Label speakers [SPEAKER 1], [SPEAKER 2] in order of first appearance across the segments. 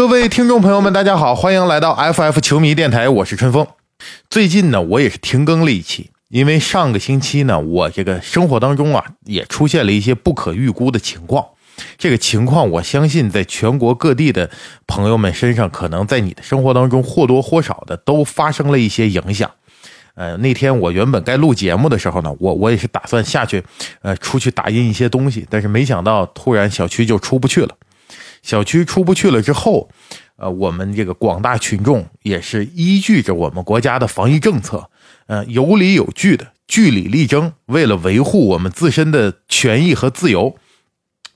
[SPEAKER 1] 各位听众朋友们，大家好，欢迎来到 FF 球迷电台，我是春风。最近呢，我也是停更了一期，因为上个星期呢，我这个生活当中啊，也出现了一些不可预估的情况。这个情况，我相信在全国各地的朋友们身上，可能在你的生活当中或多或少的都发生了一些影响。呃，那天我原本该录节目的时候呢，我我也是打算下去，呃，出去打印一些东西，但是没想到突然小区就出不去了。小区出不去了之后，呃，我们这个广大群众也是依据着我们国家的防疫政策，呃，有理有据的据理力争，为了维护我们自身的权益和自由，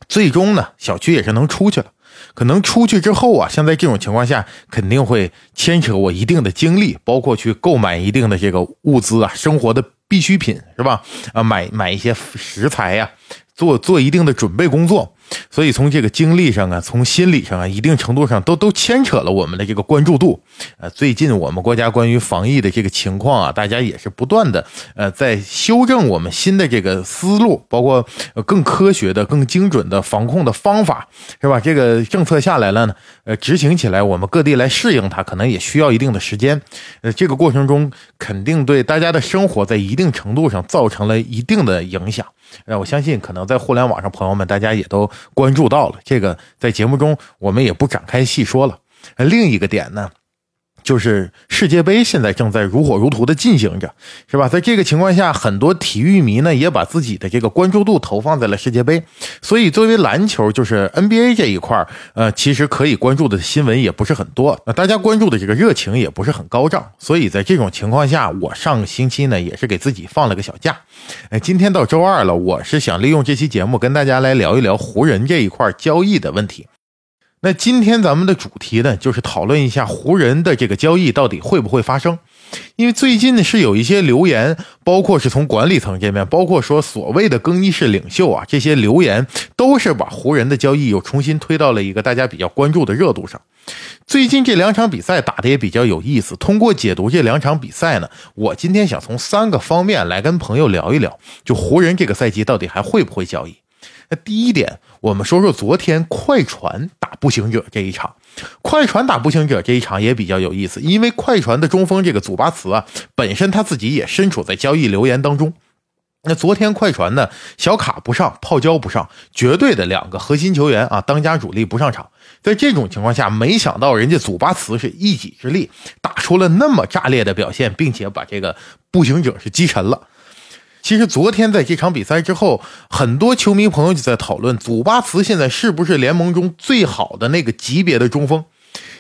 [SPEAKER 1] 最终呢，小区也是能出去了。可能出去之后啊，像在这种情况下，肯定会牵扯我一定的精力，包括去购买一定的这个物资啊，生活的必需品是吧？啊，买买一些食材呀，做做一定的准备工作。所以从这个经历上啊，从心理上啊，一定程度上都都牵扯了我们的这个关注度。呃，最近我们国家关于防疫的这个情况啊，大家也是不断的呃在修正我们新的这个思路，包括更科学的、更精准的防控的方法，是吧？这个政策下来了呢，呃，执行起来我们各地来适应它，可能也需要一定的时间。呃，这个过程中肯定对大家的生活在一定程度上造成了一定的影响。那，我相信可能在互联网上朋友们大家也都。关注到了这个，在节目中我们也不展开细说了。另一个点呢，就是世界杯现在正在如火如荼的进行着，是吧？在这个情况下，很多体育迷呢也把自己的这个关注度投放在了世界杯。所以，作为篮球，就是 NBA 这一块呃，其实可以关注的新闻也不是很多。那大家关注的这个热情也不是很高涨。所以在这种情况下，我上个星期呢也是给自己放了个小假。哎，今天到周二了，我是想利用这期节目跟大家来聊一聊湖人这一块交易的问题。那今天咱们的主题呢，就是讨论一下湖人的这个交易到底会不会发生。因为最近呢是有一些留言，包括是从管理层这边，包括说所谓的更衣室领袖啊，这些留言都是把湖人的交易又重新推到了一个大家比较关注的热度上。最近这两场比赛打的也比较有意思。通过解读这两场比赛呢，我今天想从三个方面来跟朋友聊一聊，就湖人这个赛季到底还会不会交易。那第一点，我们说说昨天快船打步行者这一场。快船打步行者这一场也比较有意思，因为快船的中锋这个祖巴茨啊，本身他自己也身处在交易流言当中。那昨天快船呢，小卡不上，泡椒不上，绝对的两个核心球员啊，当家主力不上场。在这种情况下，没想到人家祖巴茨是一己之力打出了那么炸裂的表现，并且把这个步行者是击沉了。其实昨天在这场比赛之后，很多球迷朋友就在讨论，祖巴茨现在是不是联盟中最好的那个级别的中锋？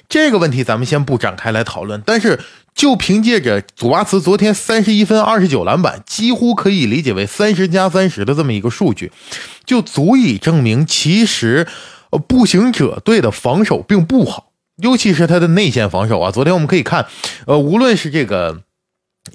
[SPEAKER 1] 这个问题咱们先不展开来讨论。但是就凭借着祖巴茨昨天三十一分、二十九篮板，几乎可以理解为三十加三十的这么一个数据，就足以证明其实步行者队的防守并不好，尤其是他的内线防守啊。昨天我们可以看，呃，无论是这个。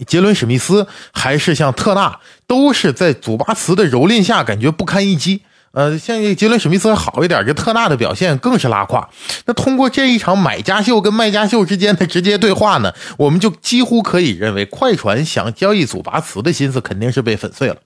[SPEAKER 1] 杰伦·史密斯还是像特纳，都是在祖巴茨的蹂躏下，感觉不堪一击。呃，像杰伦·史密斯好一点，这特纳的表现更是拉胯。那通过这一场买家秀跟卖家秀之间的直接对话呢，我们就几乎可以认为，快船想交易祖巴茨的心思肯定是被粉碎了。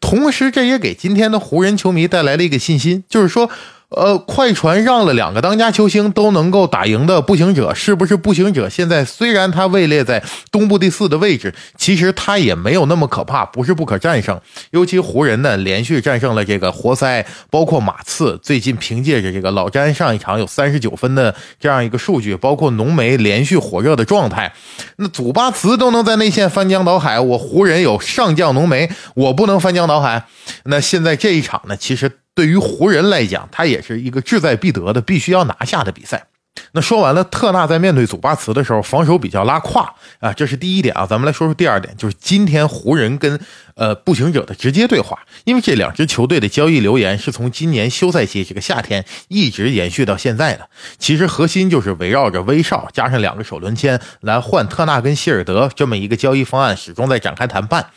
[SPEAKER 1] 同时，这也给今天的湖人球迷带来了一个信心，就是说。呃，快船让了两个当家球星都能够打赢的步行者，是不是步行者现在虽然他位列在东部第四的位置，其实他也没有那么可怕，不是不可战胜。尤其湖人呢，连续战胜了这个活塞，包括马刺，最近凭借着这个老詹上一场有三十九分的这样一个数据，包括浓眉连续火热的状态，那祖巴茨都能在内线翻江倒海，我湖人有上将浓眉，我不能翻江倒海。那现在这一场呢，其实。对于湖人来讲，他也是一个志在必得的、必须要拿下的比赛。那说完了，特纳在面对祖巴茨的时候防守比较拉胯啊，这是第一点啊。咱们来说说第二点，就是今天湖人跟呃步行者的直接对话，因为这两支球队的交易流言是从今年休赛期这个夏天一直延续到现在的。其实核心就是围绕着威少加上两个首轮签来换特纳跟希尔德这么一个交易方案，始终在展开谈判。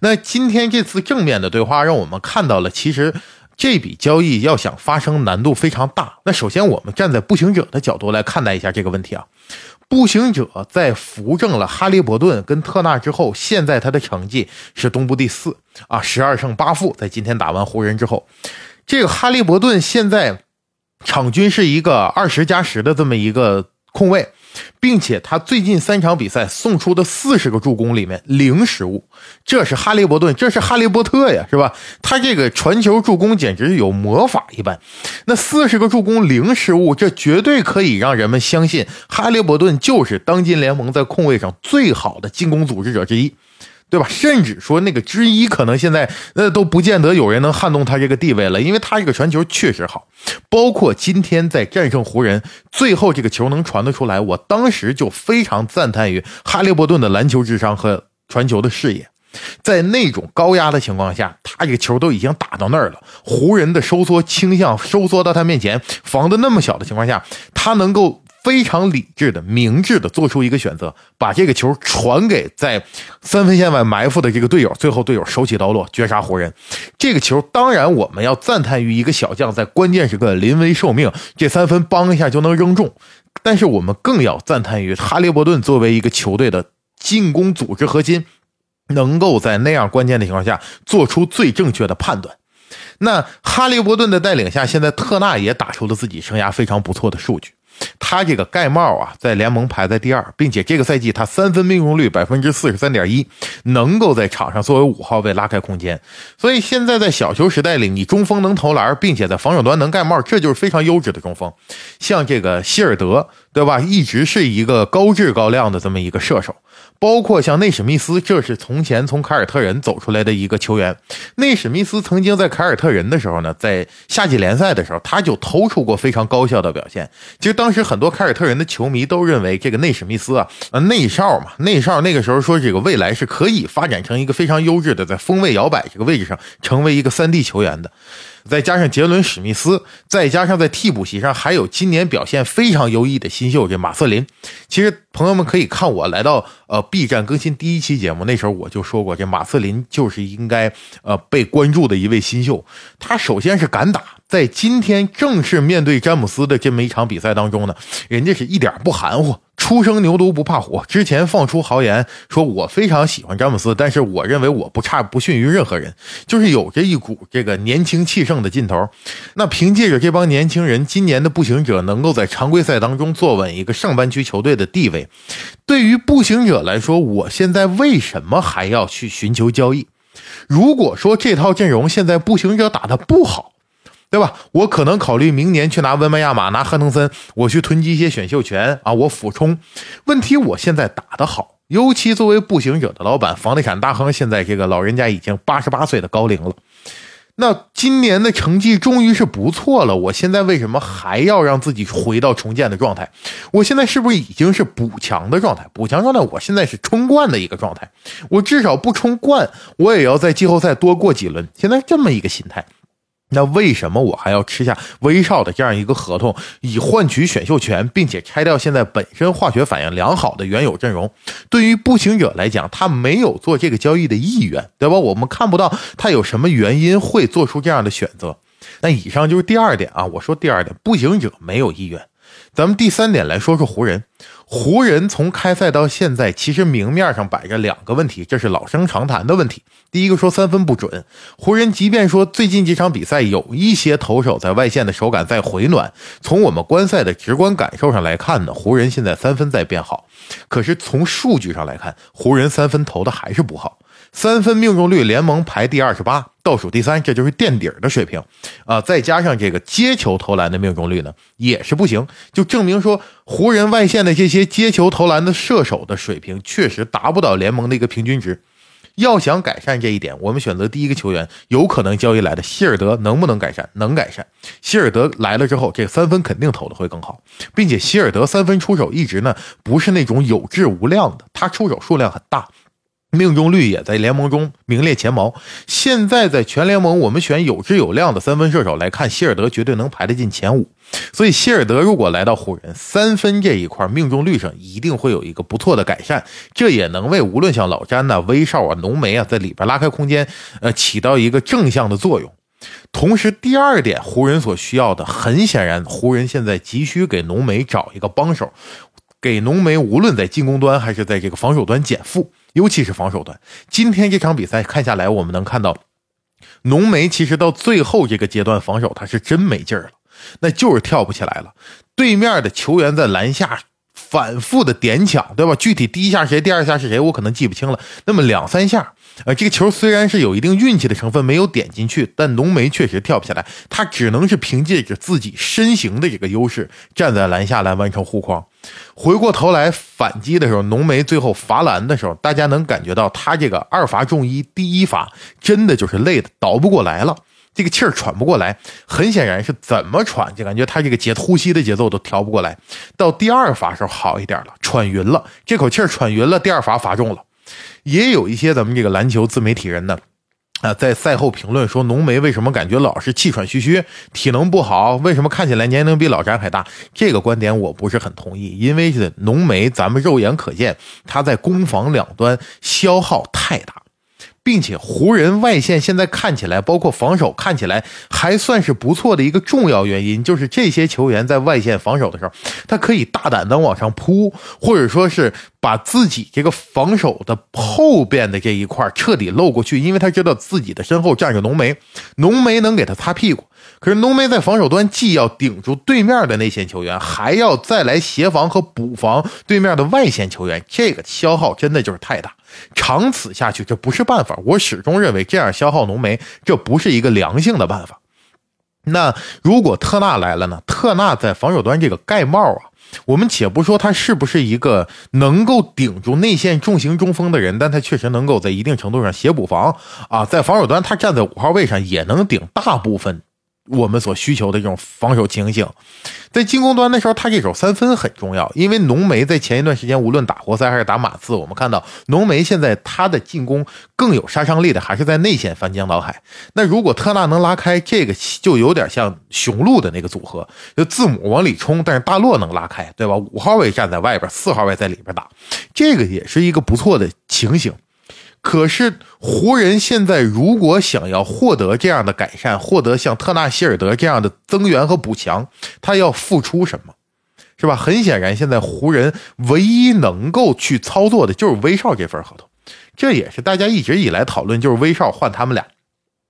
[SPEAKER 1] 那今天这次正面的对话，让我们看到了其实。这笔交易要想发生，难度非常大。那首先，我们站在步行者的角度来看待一下这个问题啊。步行者在扶正了哈利伯顿跟特纳之后，现在他的成绩是东部第四啊，十二胜八负。在今天打完湖人之后，这个哈利伯顿现在场均是一个二十加十的这么一个控卫。并且他最近三场比赛送出的四十个助攻里面零失误，这是哈利伯顿，这是哈利波特呀，是吧？他这个传球助攻简直有魔法一般。那四十个助攻零失误，这绝对可以让人们相信哈利伯顿就是当今联盟在控卫上最好的进攻组织者之一。对吧？甚至说那个之一，可能现在那都不见得有人能撼动他这个地位了，因为他这个传球确实好。包括今天在战胜湖人，最后这个球能传得出来，我当时就非常赞叹于哈利伯顿的篮球智商和传球的视野。在那种高压的情况下，他这个球都已经打到那儿了，湖人的收缩倾向收缩到他面前，防的那么小的情况下，他能够。非常理智的、明智的做出一个选择，把这个球传给在三分线外埋伏的这个队友，最后队友手起刀落，绝杀湖人。这个球当然我们要赞叹于一个小将在关键时刻临危受命，这三分帮一下就能扔中。但是我们更要赞叹于哈利伯顿作为一个球队的进攻组织核心，能够在那样关键的情况下做出最正确的判断。那哈利伯顿的带领下，现在特纳也打出了自己生涯非常不错的数据。他这个盖帽啊，在联盟排在第二，并且这个赛季他三分命中率百分之四十三点一，能够在场上作为五号位拉开空间。所以现在在小球时代里，你中锋能投篮，并且在防守端能盖帽，这就是非常优质的中锋。像这个希尔德，对吧？一直是一个高质高量的这么一个射手。包括像内史密斯，这是从前从凯尔特人走出来的一个球员。内史密斯曾经在凯尔特人的时候呢，在夏季联赛的时候，他就投出过非常高效的表现。其实当时很多凯尔特人的球迷都认为，这个内史密斯啊，呃，内少嘛，内少那个时候说这个未来是可以发展成一个非常优质的，在锋位摇摆这个位置上成为一个三 D 球员的。再加上杰伦史密斯，再加上在替补席上还有今年表现非常优异的新秀这马瑟林。其实朋友们可以看我来到呃 B 站更新第一期节目，那时候我就说过，这马瑟林就是应该呃被关注的一位新秀。他首先是敢打。在今天正式面对詹姆斯的这么一场比赛当中呢，人家是一点不含糊，初生牛犊不怕虎。之前放出豪言说，我非常喜欢詹姆斯，但是我认为我不差不逊于任何人，就是有着一股这个年轻气盛的劲头。那凭借着这帮年轻人，今年的步行者能够在常规赛当中坐稳一个上半区球队的地位，对于步行者来说，我现在为什么还要去寻求交易？如果说这套阵容现在步行者打的不好，对吧？我可能考虑明年去拿温班亚马，拿汉登森，我去囤积一些选秀权啊，我俯冲。问题我现在打得好，尤其作为步行者的老板，房地产大亨，现在这个老人家已经八十八岁的高龄了。那今年的成绩终于是不错了，我现在为什么还要让自己回到重建的状态？我现在是不是已经是补强的状态？补强状态，我现在是冲冠的一个状态。我至少不冲冠，我也要在季后赛多过几轮。现在这么一个心态。那为什么我还要吃下威少的这样一个合同，以换取选秀权，并且拆掉现在本身化学反应良好的原有阵容？对于步行者来讲，他没有做这个交易的意愿，对吧？我们看不到他有什么原因会做出这样的选择。那以上就是第二点啊，我说第二点，步行者没有意愿。咱们第三点来说说湖人。湖人从开赛到现在，其实明面上摆着两个问题，这是老生常谈的问题。第一个说三分不准，湖人即便说最近几场比赛有一些投手在外线的手感在回暖，从我们观赛的直观感受上来看呢，湖人现在三分在变好。可是从数据上来看，湖人三分投的还是不好。三分命中率联盟排第二十八，倒数第三，这就是垫底的水平啊！再加上这个接球投篮的命中率呢，也是不行，就证明说湖人外线的这些接球投篮的射手的水平确实达不到联盟的一个平均值。要想改善这一点，我们选择第一个球员，有可能交易来的希尔德能不能改善？能改善。希尔德来了之后，这三分肯定投的会更好，并且希尔德三分出手一直呢不是那种有质无量的，他出手数量很大。命中率也在联盟中名列前茅。现在在全联盟，我们选有质有量的三分射手来看，希尔德绝对能排得进前五。所以，希尔德如果来到湖人，三分这一块命中率上一定会有一个不错的改善。这也能为无论像老詹呐、威少啊、浓眉啊，在里边拉开空间，呃，起到一个正向的作用。同时，第二点，湖人所需要的，很显然，湖人现在急需给浓眉找一个帮手，给浓眉无论在进攻端还是在这个防守端减负。尤其是防守端，今天这场比赛看下来，我们能看到，浓眉其实到最后这个阶段防守他是真没劲儿了。那就是跳不起来了。对面的球员在篮下。反复的点抢，对吧？具体第一下谁，第二下是谁，我可能记不清了。那么两三下，呃，这个球虽然是有一定运气的成分，没有点进去，但浓眉确实跳不下来。他只能是凭借着自己身形的这个优势，站在篮下来完成护框。回过头来反击的时候，浓眉最后罚篮的时候，大家能感觉到他这个二罚中一，第一罚真的就是累的倒不过来了。这个气儿喘不过来，很显然是怎么喘，就感觉他这个节呼吸的节奏都调不过来。到第二罚时候好一点了，喘匀了，这口气儿喘匀了，第二罚罚中了。也有一些咱们这个篮球自媒体人呢，啊，在赛后评论说浓眉为什么感觉老是气喘吁吁，体能不好，为什么看起来年龄比老詹还大？这个观点我不是很同意，因为是浓眉，咱们肉眼可见他在攻防两端消耗太大。并且湖人外线现在看起来，包括防守看起来还算是不错的一个重要原因，就是这些球员在外线防守的时候，他可以大胆的往上扑，或者说是把自己这个防守的后边的这一块彻底漏过去，因为他知道自己的身后站着浓眉，浓眉能给他擦屁股。可是浓眉在防守端既要顶住对面的内线球员，还要再来协防和补防对面的外线球员，这个消耗真的就是太大。长此下去，这不是办法。我始终认为，这样消耗浓眉，这不是一个良性的办法。那如果特纳来了呢？特纳在防守端这个盖帽啊，我们且不说他是不是一个能够顶住内线重型中锋的人，但他确实能够在一定程度上协补防啊。在防守端，他站在五号位上也能顶大部分。我们所需求的这种防守情形，在进攻端的时候，他这手三分很重要。因为浓眉在前一段时间，无论打活塞还是打马刺，我们看到浓眉现在他的进攻更有杀伤力的，还是在内线翻江倒海。那如果特纳能拉开，这个就有点像雄鹿的那个组合，就字母往里冲，但是大洛能拉开，对吧？五号位站在外边，四号位在里边打，这个也是一个不错的情形。可是湖人现在如果想要获得这样的改善，获得像特纳希尔德这样的增援和补强，他要付出什么，是吧？很显然，现在湖人唯一能够去操作的就是威少这份合同，这也是大家一直以来讨论，就是威少换他们俩。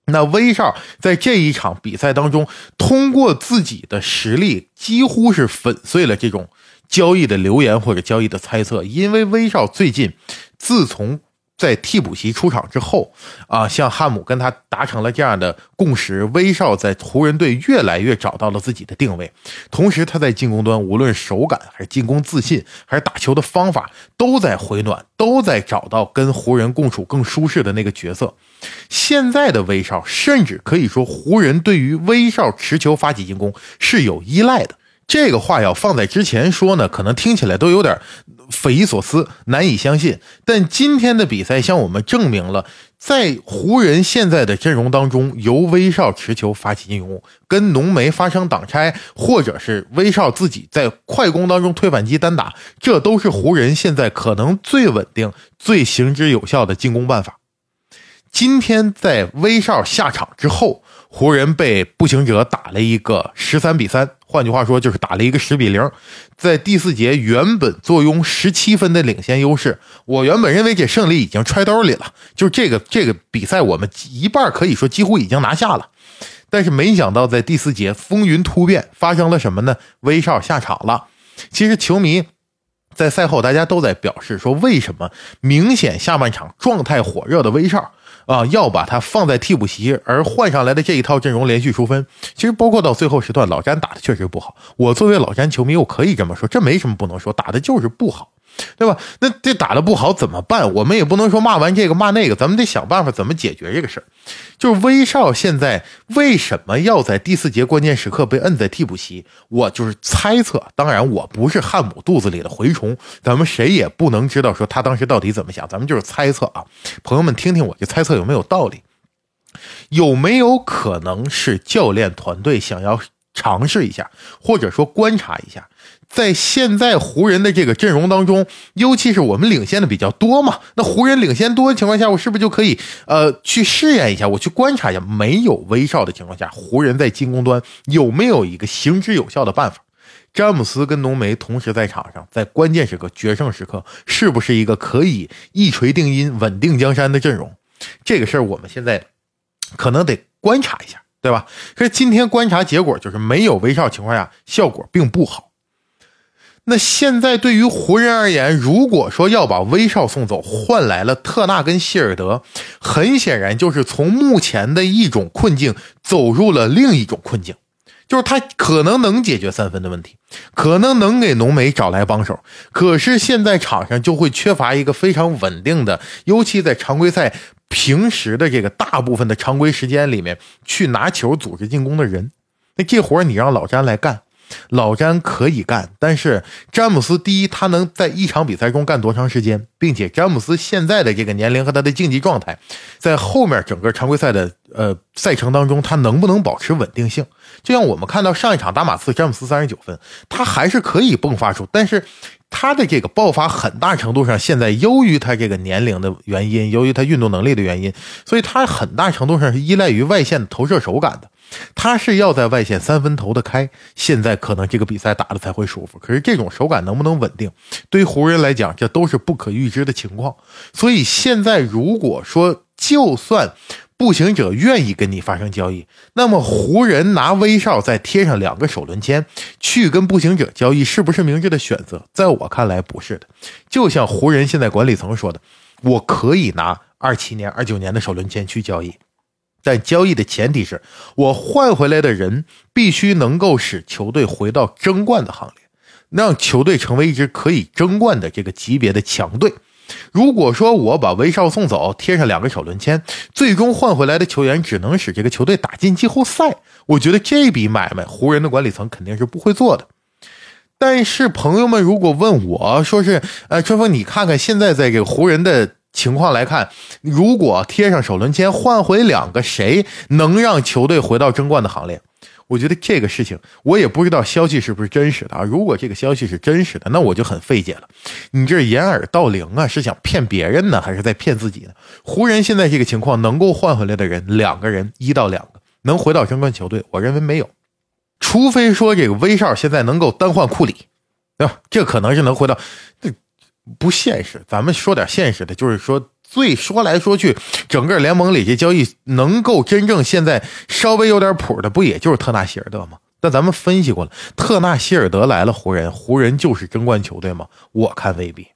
[SPEAKER 1] 那威少在这一场比赛当中，通过自己的实力，几乎是粉碎了这种交易的流言或者交易的猜测，因为威少最近自从。在替补席出场之后，啊，像汉姆跟他达成了这样的共识，威少在湖人队越来越找到了自己的定位。同时，他在进攻端，无论手感还是进攻自信，还是打球的方法，都在回暖，都在找到跟湖人共处更舒适的那个角色。现在的威少，甚至可以说，湖人对于威少持球发起进攻是有依赖的。这个话要放在之前说呢，可能听起来都有点匪夷所思、难以相信。但今天的比赛向我们证明了，在湖人现在的阵容当中，由威少持球发起进攻，跟浓眉发生挡拆，或者是威少自己在快攻当中推反击单打，这都是湖人现在可能最稳定、最行之有效的进攻办法。今天在威少下场之后。湖人被步行者打了一个十三比三，换句话说就是打了一个十比零。在第四节原本坐拥十七分的领先优势，我原本认为这胜利已经揣兜里了，就这个这个比赛我们一半可以说几乎已经拿下了。但是没想到在第四节风云突变，发生了什么呢？威少下场了。其实球迷在赛后大家都在表示说，为什么明显下半场状态火热的威少？啊，要把他放在替补席，而换上来的这一套阵容连续出分，其实包括到最后时段，老詹打的确实不好。我作为老詹球迷，我可以这么说，这没什么不能说，打的就是不好。对吧？那这打的不好怎么办？我们也不能说骂完这个骂那个，咱们得想办法怎么解决这个事儿。就是威少现在为什么要在第四节关键时刻被摁在替补席？我就是猜测，当然我不是汉姆肚子里的蛔虫，咱们谁也不能知道说他当时到底怎么想，咱们就是猜测啊。朋友们听听我这猜测有没有道理？有没有可能是教练团队想要尝试一下，或者说观察一下？在现在湖人的这个阵容当中，尤其是我们领先的比较多嘛，那湖人领先多的情况下，我是不是就可以呃去试验一下，我去观察一下，没有威少的情况下，湖人在进攻端有没有一个行之有效的办法？詹姆斯跟浓眉同时在场上，在关键时刻、决胜时刻，是不是一个可以一锤定音、稳定江山的阵容？这个事儿我们现在可能得观察一下。对吧？可是今天观察结果就是没有威少情况下，效果并不好。那现在对于湖人而言，如果说要把威少送走，换来了特纳跟希尔德，很显然就是从目前的一种困境走入了另一种困境，就是他可能能解决三分的问题，可能能给浓眉找来帮手，可是现在场上就会缺乏一个非常稳定的，尤其在常规赛平时的这个大部分的常规时间里面去拿球组织进攻的人，那这活你让老詹来干。老詹可以干，但是詹姆斯第一，他能在一场比赛中干多长时间，并且詹姆斯现在的这个年龄和他的竞技状态，在后面整个常规赛的呃赛程当中，他能不能保持稳定性？就像我们看到上一场打马刺，詹姆斯三十九分，他还是可以迸发出，但是他的这个爆发很大程度上现在由于他这个年龄的原因，由于他运动能力的原因，所以他很大程度上是依赖于外线投射手感的。他是要在外线三分投得开，现在可能这个比赛打的才会舒服。可是这种手感能不能稳定，对于湖人来讲，这都是不可预知的情况。所以现在如果说，就算步行者愿意跟你发生交易，那么湖人拿威少再贴上两个首轮签去跟步行者交易，是不是明智的选择？在我看来不是的。就像湖人现在管理层说的，我可以拿二七年、二九年的首轮签去交易。但交易的前提是我换回来的人必须能够使球队回到争冠的行列，让球队成为一支可以争冠的这个级别的强队。如果说我把威少送走，贴上两个首轮签，最终换回来的球员只能使这个球队打进季后赛，我觉得这笔买卖湖人的管理层肯定是不会做的。但是朋友们如果问我说是，呃，春风，你看看现在在这个湖人的。情况来看，如果贴上首轮签换回两个，谁能让球队回到争冠的行列？我觉得这个事情我也不知道消息是不是真实的啊。如果这个消息是真实的，那我就很费解了。你这掩耳盗铃啊，是想骗别人呢，还是在骗自己呢？湖人现在这个情况能够换回来的人，两个人，一到两个能回到争冠球队，我认为没有，除非说这个威少现在能够单换库里，对吧？这可能是能回到。这不现实，咱们说点现实的，就是说，所以说来说去，整个联盟里这交易能够真正现在稍微有点谱的，不也就是特纳希尔德吗？那咱们分析过了，特纳希尔德来了，湖人，湖人就是争冠球队吗？我看未必。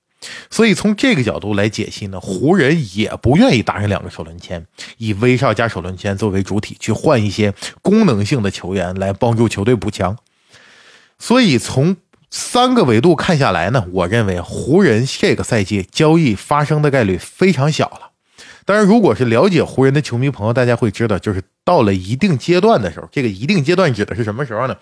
[SPEAKER 1] 所以从这个角度来解析呢，湖人也不愿意打上两个首轮签，以威少加首轮签作为主体去换一些功能性的球员来帮助球队补强。所以从三个维度看下来呢，我认为湖人这个赛季交易发生的概率非常小了。当然，如果是了解湖人的球迷朋友，大家会知道，就是到了一定阶段的时候，这个一定阶段指的是什么时候呢？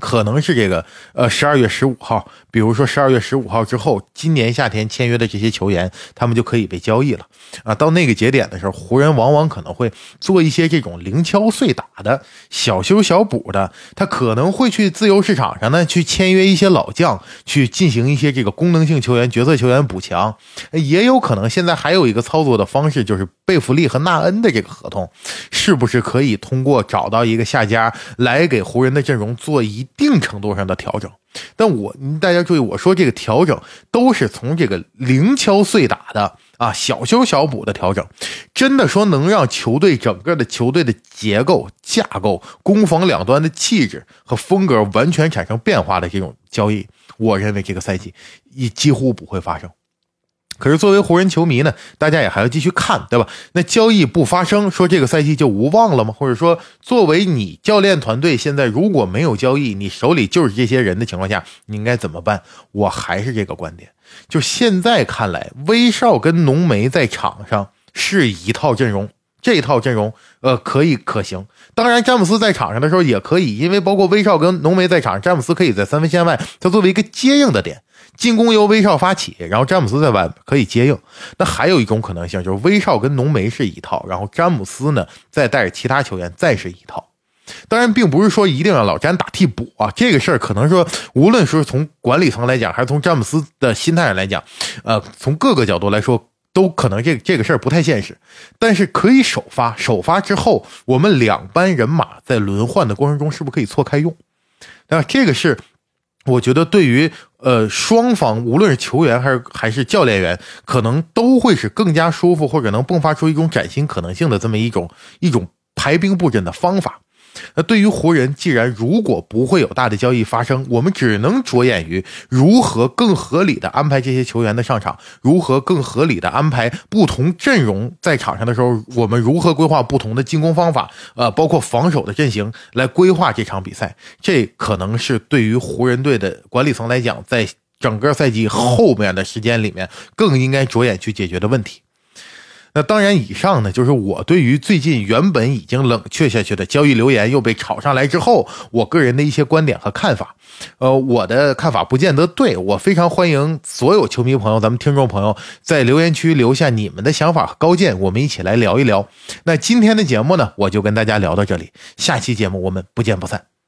[SPEAKER 1] 可能是这个呃十二月十五号，比如说十二月十五号之后，今年夏天签约的这些球员，他们就可以被交易了啊。到那个节点的时候，湖人往往可能会做一些这种零敲碎打的小修小补的，他可能会去自由市场上呢去签约一些老将，去进行一些这个功能性球员、角色球员补强。也有可能现在还有一个操作的方式，就是贝弗利和纳恩的这个合同，是不是可以通过找到一个下家来给湖人的阵容做一。一定程度上的调整，但我大家注意，我说这个调整都是从这个零敲碎打的啊，小修小补的调整，真的说能让球队整个的球队的结构架构、攻防两端的气质和风格完全产生变化的这种交易，我认为这个赛季也几乎不会发生。可是作为湖人球迷呢，大家也还要继续看，对吧？那交易不发生，说这个赛季就无望了吗？或者说，作为你教练团队现在如果没有交易，你手里就是这些人的情况下，你应该怎么办？我还是这个观点，就现在看来，威少跟浓眉在场上是一套阵容，这套阵容呃可以可行。当然，詹姆斯在场上的时候也可以，因为包括威少跟浓眉在场，詹姆斯可以在三分线外，他作为一个接应的点。进攻由威少发起，然后詹姆斯在外可以接应。那还有一种可能性就是威少跟浓眉是一套，然后詹姆斯呢再带着其他球员再是一套。当然，并不是说一定让老詹打替补啊，这个事儿可能说，无论是从管理层来讲，还是从詹姆斯的心态上来讲，呃，从各个角度来说，都可能这这个事儿不太现实。但是可以首发，首发之后，我们两班人马在轮换的过程中是不是可以错开用？那这个是。我觉得对于呃双方，无论是球员还是还是教练员，可能都会是更加舒服，或者能迸发出一种崭新可能性的这么一种一种排兵布阵的方法。那对于湖人，既然如果不会有大的交易发生，我们只能着眼于如何更合理的安排这些球员的上场，如何更合理的安排不同阵容在场上的时候，我们如何规划不同的进攻方法，呃，包括防守的阵型来规划这场比赛。这可能是对于湖人队的管理层来讲，在整个赛季后面的时间里面，更应该着眼去解决的问题。那当然，以上呢就是我对于最近原本已经冷却下去的交易留言又被炒上来之后，我个人的一些观点和看法。呃，我的看法不见得对，我非常欢迎所有球迷朋友、咱们听众朋友在留言区留下你们的想法和高见，我们一起来聊一聊。那今天的节目呢，我就跟大家聊到这里，下期节目我们不见不散。